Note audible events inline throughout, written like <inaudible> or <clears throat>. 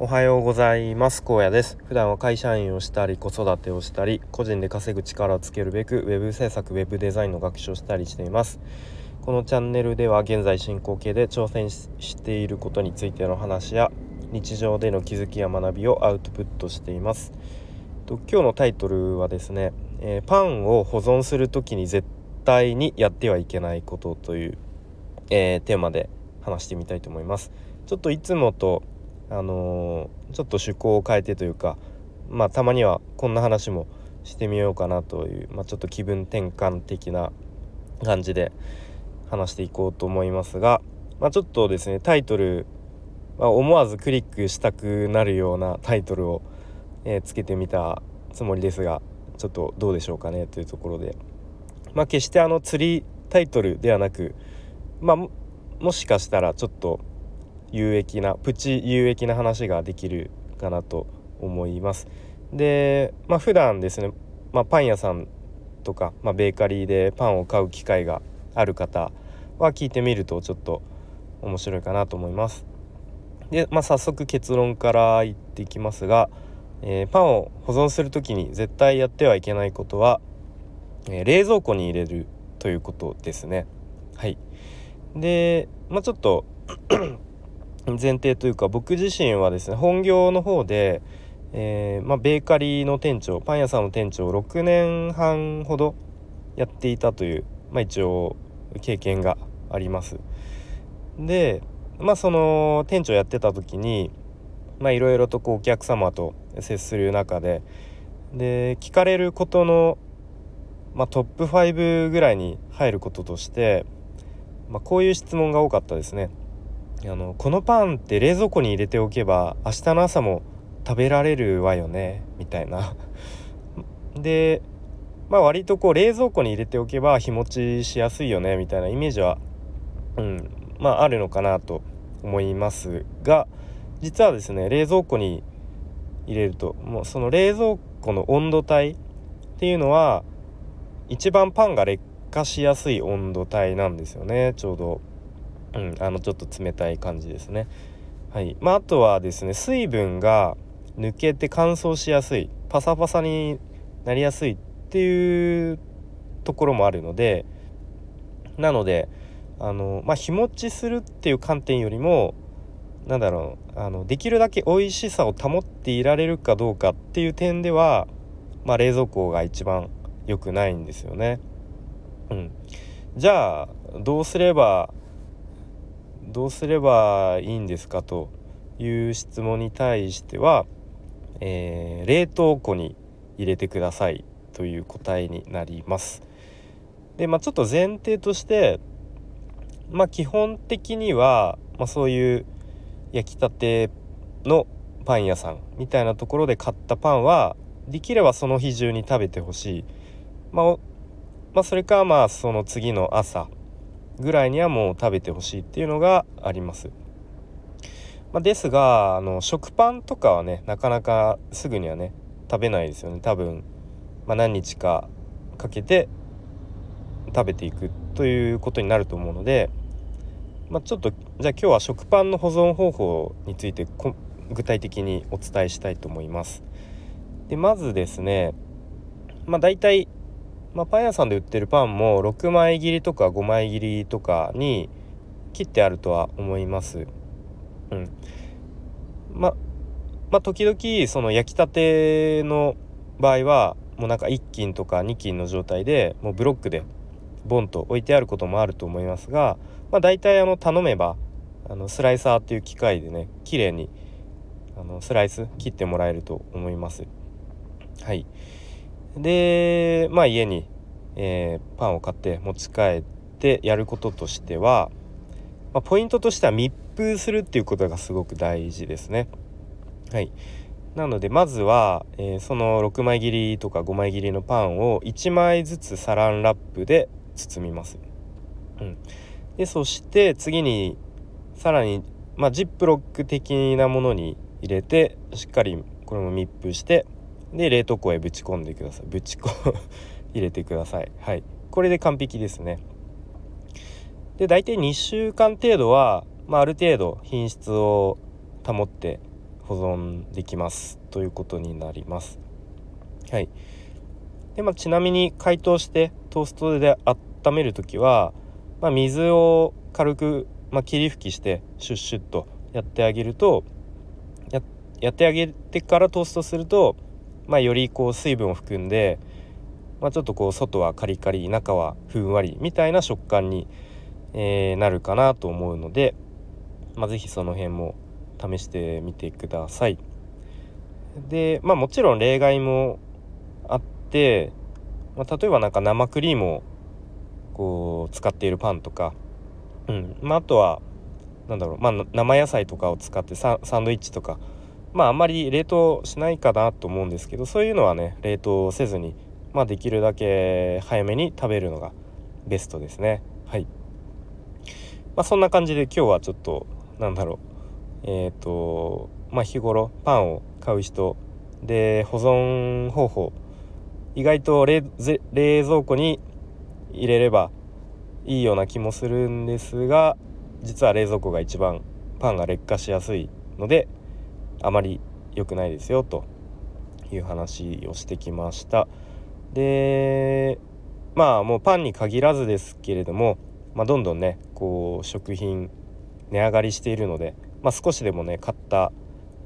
おはようございます。高野です。普段は会社員をしたり子育てをしたり個人で稼ぐ力をつけるべくウェブ制作ウェブデザインの学習をしたりしています。このチャンネルでは現在進行形で挑戦していることについての話や日常での気づきや学びをアウトプットしています。と今日のタイトルはですね、えー、パンを保存する時に絶対にやってはいけないことという、えー、テーマで話してみたいと思います。ちょっといつもとあの、ちょっと趣向を変えてというかまあたまにはこんな話もしてみようかなという、まあ、ちょっと気分転換的な感じで話していこうと思いますが、まあ、ちょっとですねタイトル、まあ、思わずクリックしたくなるようなタイトルを、えー、つけてみたつもりですがちょっとどうでしょうかねというところで、まあ、決してあの釣りタイトルではなく、まあ、もしかしたらちょっと有益なプチ有益な話ができるかなと思います。でまあ普段ですね、まあ、パン屋さんとか、まあ、ベーカリーでパンを買う機会がある方は聞いてみるとちょっと面白いかなと思います。で、まあ、早速結論から言っていきますが、えー、パンを保存する時に絶対やってはいけないことは、えー、冷蔵庫に入れるということですね。はいで、まあ、ちょっと前提というか僕自身はですね本業の方で、えー、まあ、ベーカリーの店長パン屋さんの店長を6年半ほどやっていたという、まあ、一応経験があります。でまあその店長やってた時にいろいろとこうお客様と接する中でで聞かれることの、まあ、トップ5ぐらいに入ることとして、まあ、こういう質問が多かったですね。あのこのパンって冷蔵庫に入れておけば明日の朝も食べられるわよねみたいな。<laughs> でまあ割とこう冷蔵庫に入れておけば日持ちしやすいよねみたいなイメージはうんまああるのかなと思いますが実はですね冷蔵庫に入れるともうその冷蔵庫の温度帯っていうのは一番パンが劣化しやすい温度帯なんですよねちょうど。うん、あのちょっと冷たい感じですね。はいまあ、あとはですね水分が抜けて乾燥しやすいパサパサになりやすいっていうところもあるのでなのであの、まあ、日持ちするっていう観点よりもなんだろうあのできるだけ美味しさを保っていられるかどうかっていう点では、まあ、冷蔵庫が一番良くないんですよね。うん、じゃあどうすればどうすればいいんですか？という質問に対しては、えー、冷凍庫に入れてくださいという答えになります。でまあちょっと前提としてまあ基本的には、まあ、そういう焼きたてのパン屋さんみたいなところで買ったパンはできればその日中に食べてほしい、まあ、まあ、それかまあその次の朝ぐらいにはもう食べてほしいっていうのがあります。まあ、ですがあの食パンとかはねなかなかすぐにはね食べないですよね多分、まあ、何日かかけて食べていくということになると思うので、まあ、ちょっとじゃあ今日は食パンの保存方法について具体的にお伝えしたいと思います。でまずですねまあ大体まあ、パン屋さんで売ってるパンも6枚切りとか5枚切りとかに切ってあるとは思います。うん。ま、まあ、時々その焼きたての場合はもうなんか1斤とか2斤の状態でもうブロックでボンと置いてあることもあると思いますが、まあ、大体あの頼めばあのスライサーっていう機械でね綺麗にあのスライス切ってもらえると思います。はい。でまあ家に、えー、パンを買って持ち帰ってやることとしては、まあ、ポイントとしては密封するっていうことがすごく大事ですね。はいなのでまずは、えー、その6枚切りとか5枚切りのパンを1枚ずつサランラップで包みます。うん、でそして次にさらに、まあ、ジップロック的なものに入れてしっかりこれも密封してで冷凍庫へぶち込んでください。ぶち込 <laughs> 入れてください。はい。これで完璧ですね。で大体2週間程度は、まあ、ある程度品質を保って保存できます。ということになります。はい。でまあ、ちなみに解凍してトーストで温める時は、まあ、水を軽く、まあ、霧吹きしてシュッシュッとやってあげるとややってあげてからトーストすると、まあ、よりこう水分を含んで、まあ、ちょっとこう外はカリカリ中はふんわりみたいな食感に、えー、なるかなと思うので、まあ、是非その辺も試してみてください。でまあもちろん例外もあって、まあ、例えばなんか生クリームをこう使っているパンとか、うんまあ、あとはなんだろう、まあ、生野菜とかを使ってサンドイッチとかまああんまり冷凍しないかなと思うんですけどそういうのはね冷凍せずに、まあ、できるだけ早めに食べるのがベストですね。はい。まあそんな感じで今日はちょっとなんだろう。えっ、ー、とまあ日頃パンを買う人で保存方法意外と冷蔵庫に入れればいいような気もするんですが実は冷蔵庫が一番パンが劣化しやすいのであまり良くないですよという話をしてきました。でまあもうパンに限らずですけれども、まあ、どんどんねこう食品値上がりしているので、まあ、少しでもね買った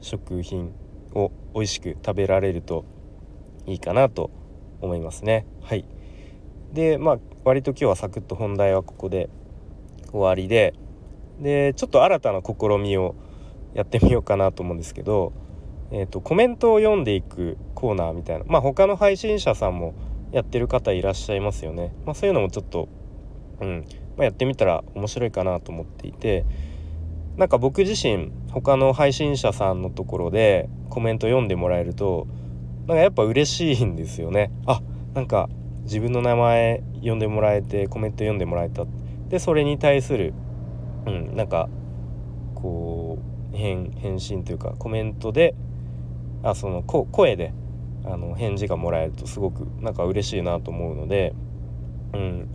食品を美味しく食べられるといいかなと思いますね。はい。でまあ割と今日はサクッと本題はここで終わりででちょっと新たな試みをやってみようかなと思うんですけど、えーと、コメントを読んでいくコーナーみたいなまあ他の配信者さんもやってる方いらっしゃいますよね、まあ、そういうのもちょっと、うんまあ、やってみたら面白いかなと思っていてなんか僕自身他の配信者さんのところでコメント読んでもらえるとなんかやっぱ嬉しいんですよね。あなんか自分の名前呼んでもらえてコメント読んでもらえた。でそれに対するうんなんかこう返返信というかコメントであその声であの返事がもらえるとすごくなんか嬉しいなと思うので、うん、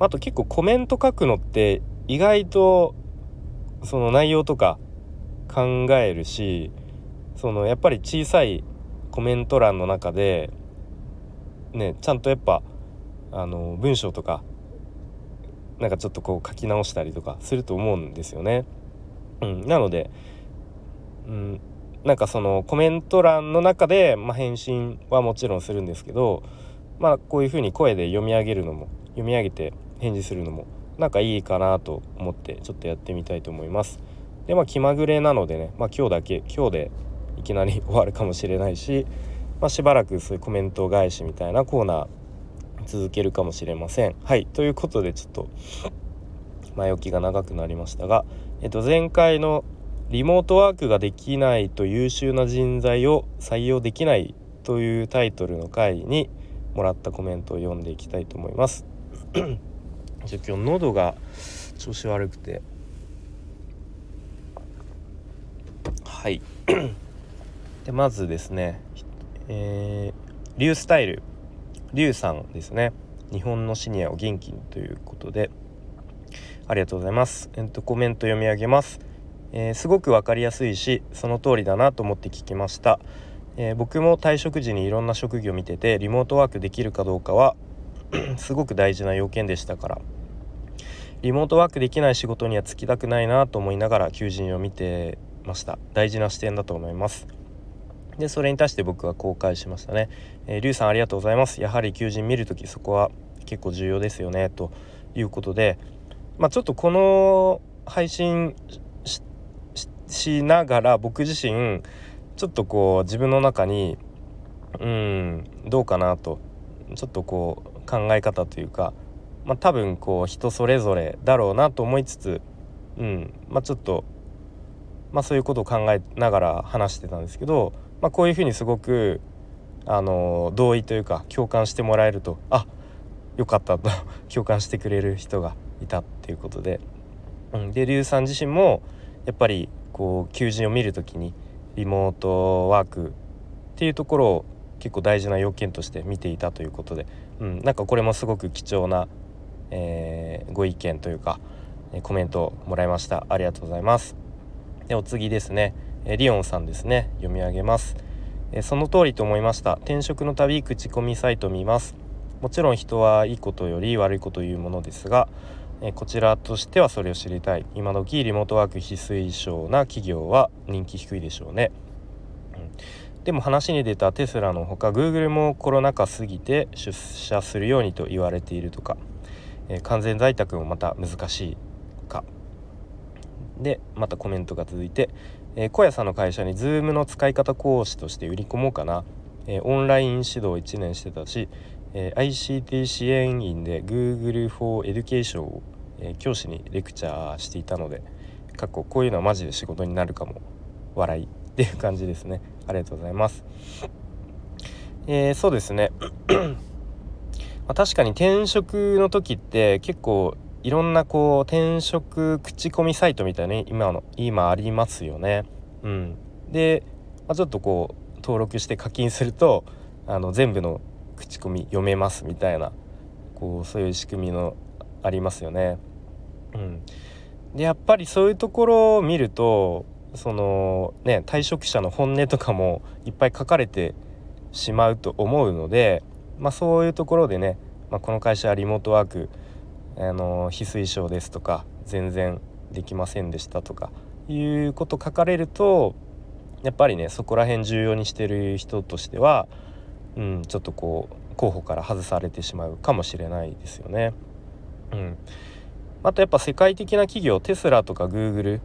あと結構コメント書くのって意外とその内容とか考えるしそのやっぱり小さいコメント欄の中でねちゃんとやっぱあの文章とかなんかちょっとこう書き直したりとかすると思うんですよね。うん、なので、うん、なんかそのコメント欄の中で、まあ、返信はもちろんするんですけど、まあ、こういうふうに声で読み上げるのも読み上げて返事するのもなんかいいかなと思ってちょっとやってみたいと思います。でまあ気まぐれなのでね、まあ、今日だけ今日でいきなり終わるかもしれないし、まあ、しばらくそういうコメント返しみたいなコーナー続けるかもしれません。はいということでちょっと前置きが長くなりましたが、えっと、前回のリモートワークができないと優秀な人材を採用できないというタイトルの回にもらったコメントを読んでいきたいと思います。<clears throat> じゃ今日喉が調子悪くて。はい。<clears throat> でまずですねえー、リュースタイル。リュウさんですね。日本のシニアを元気にということで。ありがとうございます。えっとコメント読み上げます、えー、すごく分かりやすいしその通りだなと思って聞きました、えー、僕も退職時にいろんな職業を見ててリモートワークできるかどうかは <clears throat> すごく大事な要件でしたから。リモートワークできない仕事には就きたくないなと思いながら求人を見てました。大事な視点だと思います。でそれに対して僕は公開しましたね、えー、リュウさんありがとうございます。やはり求人見るときそこは結構重要ですよねということでまあちょっとこの配信しながら僕自身ちょっとこう自分の中にうんどうかなとちょっとこう考え方というか、まあ、多分こう人それぞれだろうなと思いつつ、うんまあ、ちょっと、まあ、そういうことを考えながら話してたんですけど、まあ、こういうふうにすごくあの同意というか共感してもらえるとあよかったと共感してくれる人がいた。いうことで、うん、で龍さん自身もやっぱりこう求人を見る時にリモートワークっていうところを結構大事な要件として見ていたということで、うん、なんかこれもすごく貴重な、えー、ご意見というかコメントをもらいました。ありがとうございます。でお次ですね、えリオンさんですね。読み上げます、えその通りと思いました。転職のたび口コミサイト見ます。もちろん人はいいことより悪いことを言うものですがえこちらとしてはそれを知りたい。今時リモートワーク非推奨な企業は人気低いでしょうね、うん、でも話に出たテスラのほか Google もコロナ禍過ぎて出社するようにと言われているとか、え完全在宅もまた難しいか。でまたコメントが続いて、えー、小屋さんの会社に Zoom の使い方講師として売り込もうかな、えー、オンライン指導1年してたしえー、ICT 支援員で Google for Education を、え、教師にレクチャーしていたので過去こういうのはマジで仕事になるかも笑いっていう感じですね。ありがとうございます、えー、そうですね。<clears throat> ま、確かに転職の時って結構いろんなこう転職口コミサイトみたいな今の今ありますよね。うん。で、まあ、ちょっとこう登録して課金するとあの全部の口コミ読めますみたいなこうそういう仕組みのありますよね。うん、でやっぱりそういうところを見るとそのね退職者の本音とかもいっぱい書かれてしまうと思うので、まあ、そういうところでね、まあ、この会社はリモートワークあの非推奨ですとか全然できませんでしたとかいうこと書かれるとやっぱりねそこら辺重要にしてる人としてはうん、ちょっとこう候補から外されてしまうかもしれないですよね。うん、あとやっぱ世界的な企業テスラとかグーグル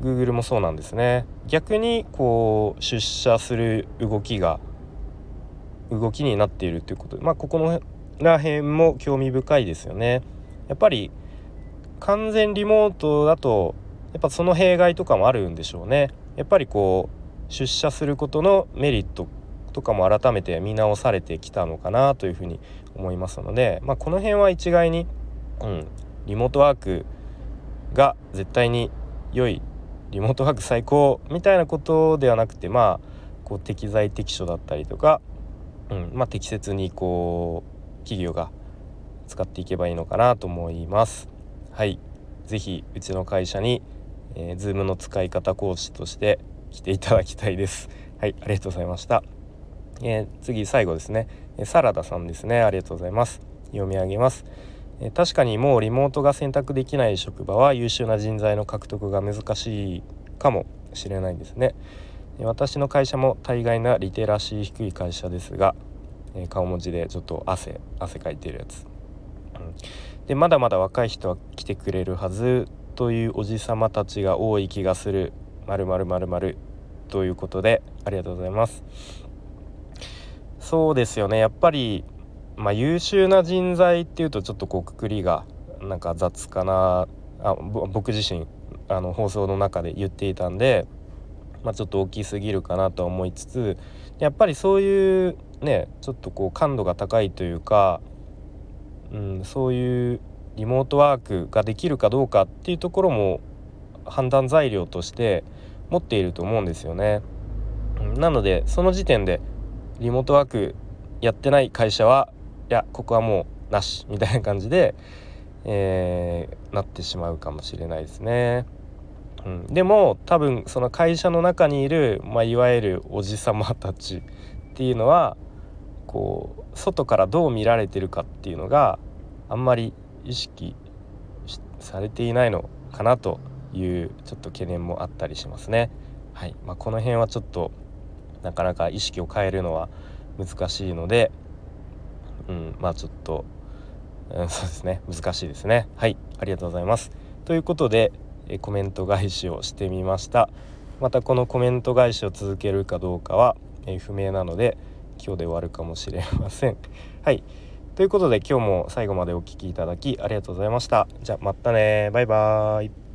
グーグルもそうなんですね逆にこう出社する動きが動きになっているということでまあここのら辺も興味深いですよね。やっぱり完全リモートだとやっぱその弊害とかもあるんでしょうね。やっぱりこう出社することのメリットとかも改めて見直されてきたのかなというふうに思いますので、まあ、この辺は一概に、うん、リモートワークが絶対に良いリモートワーク最高みたいなことではなくてまあこう適材適所だったりとか、うんまあ、適切にこう企業が使っていけばいいのかなと思います。はい、ぜひうちの会社に、えー、Zoom の使い方講師として来ていただきたいです。はい、ありがとうございました。えー、次最後ですね、えサラダさんですねありがとうございます読み上げます、確かにもうリモートが選択できない職場は優秀な人材の獲得が難しいかもしれないですね。私の会社も大概なリテラシー低い会社ですが、顔文字でちょっと汗汗かいてるやつ、でまだまだ若い人は来てくれるはずというおじさまたちが多い気がする。まるまるまるまるということでありがとうございます。そうですよね。やっぱり、まあ、優秀な人材っていうとちょっとこうくくりがなんか雑かなあ僕自身あの放送の中で言っていたんで、まあ、ちょっと大きすぎるかなと思いつつやっぱりそういうねちょっとこう感度が高いというか、うん、そういうリモートワークができるかどうかっていうところも判断材料として持っていると思うんですよね。なのでその時点でリモートワークやってない会社はやここはもうなしみたいな感じで、えー、なってしまうかもしれないですね。うん、でも多分その会社の中にいる、まあ、いわゆるおじさまたちっていうのはこう外からどう見られてるかっていうのがあんまり意識されていないのかなというちょっと懸念もあったりしますね。はいまあ、この辺はちょっとなかなか意識を変えるのは難しいので、うん、まあちょっと、うん、<laughs> そうですね難しいですね。はいありがとうございます。ということでえコメント返しをしてみました。またこのコメント返しを続けるかどうかは、え不明なので今日で終わるかもしれません。<laughs> はい。ということで今日も最後までお聴きいただきありがとうございました。じゃあまたねバイバーイ。